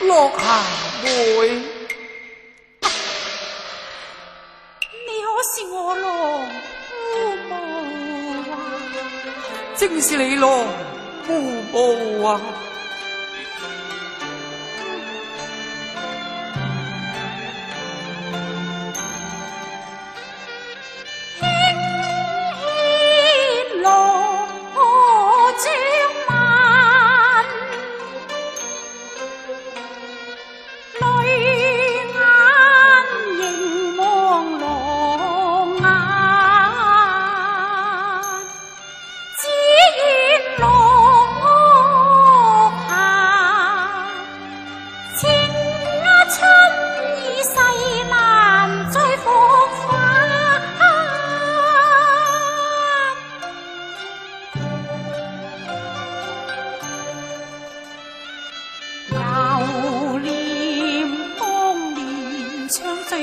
落霞妹，你可是我郎姑母啊？正是你郎姑母啊？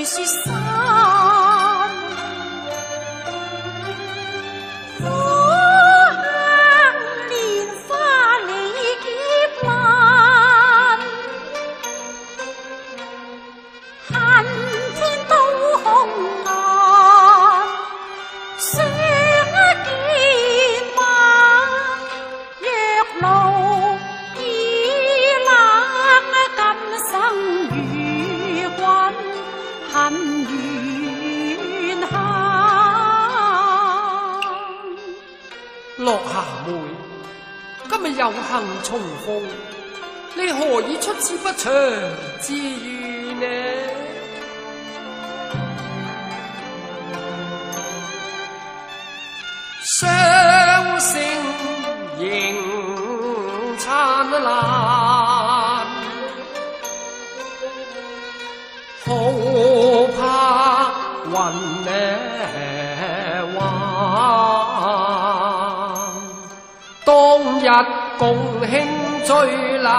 你说。有幸重逢，你何以出此不祥之语呢？相声迎灿烂，好。共庆醉楼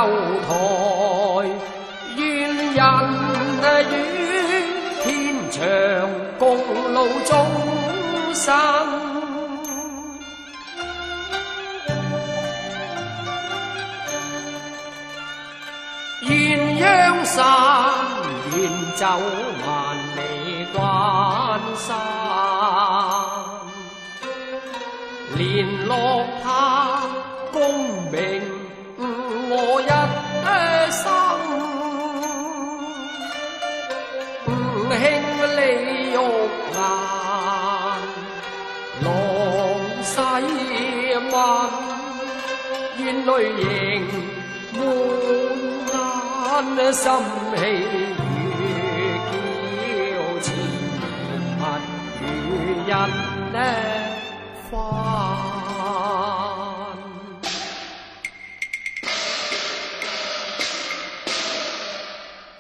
台愿人与天长共路终生。鸳鸯山远走万里关山连落功名我一生，唔轻李玉兰，浪西吻，咽泪盈，满眼心气月娇，如花。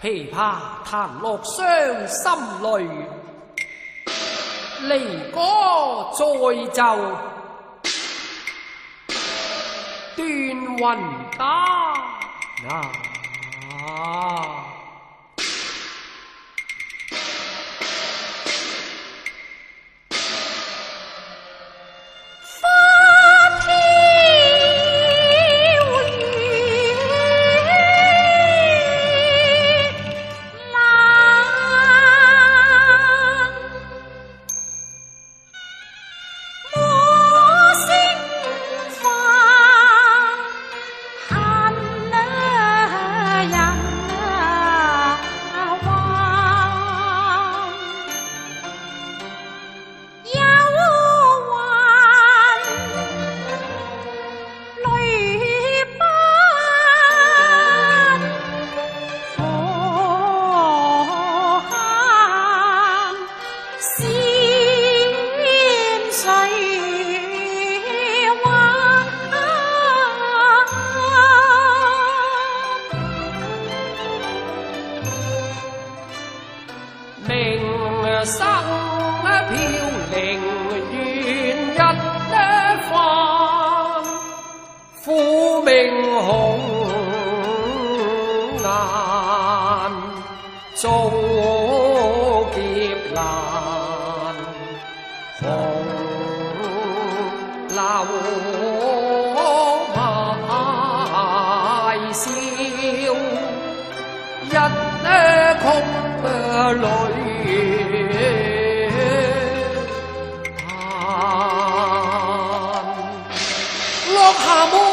琵琶弹落伤心泪，离歌再奏。断魂打啊。冰红颜遭劫难，红楼笑，泪，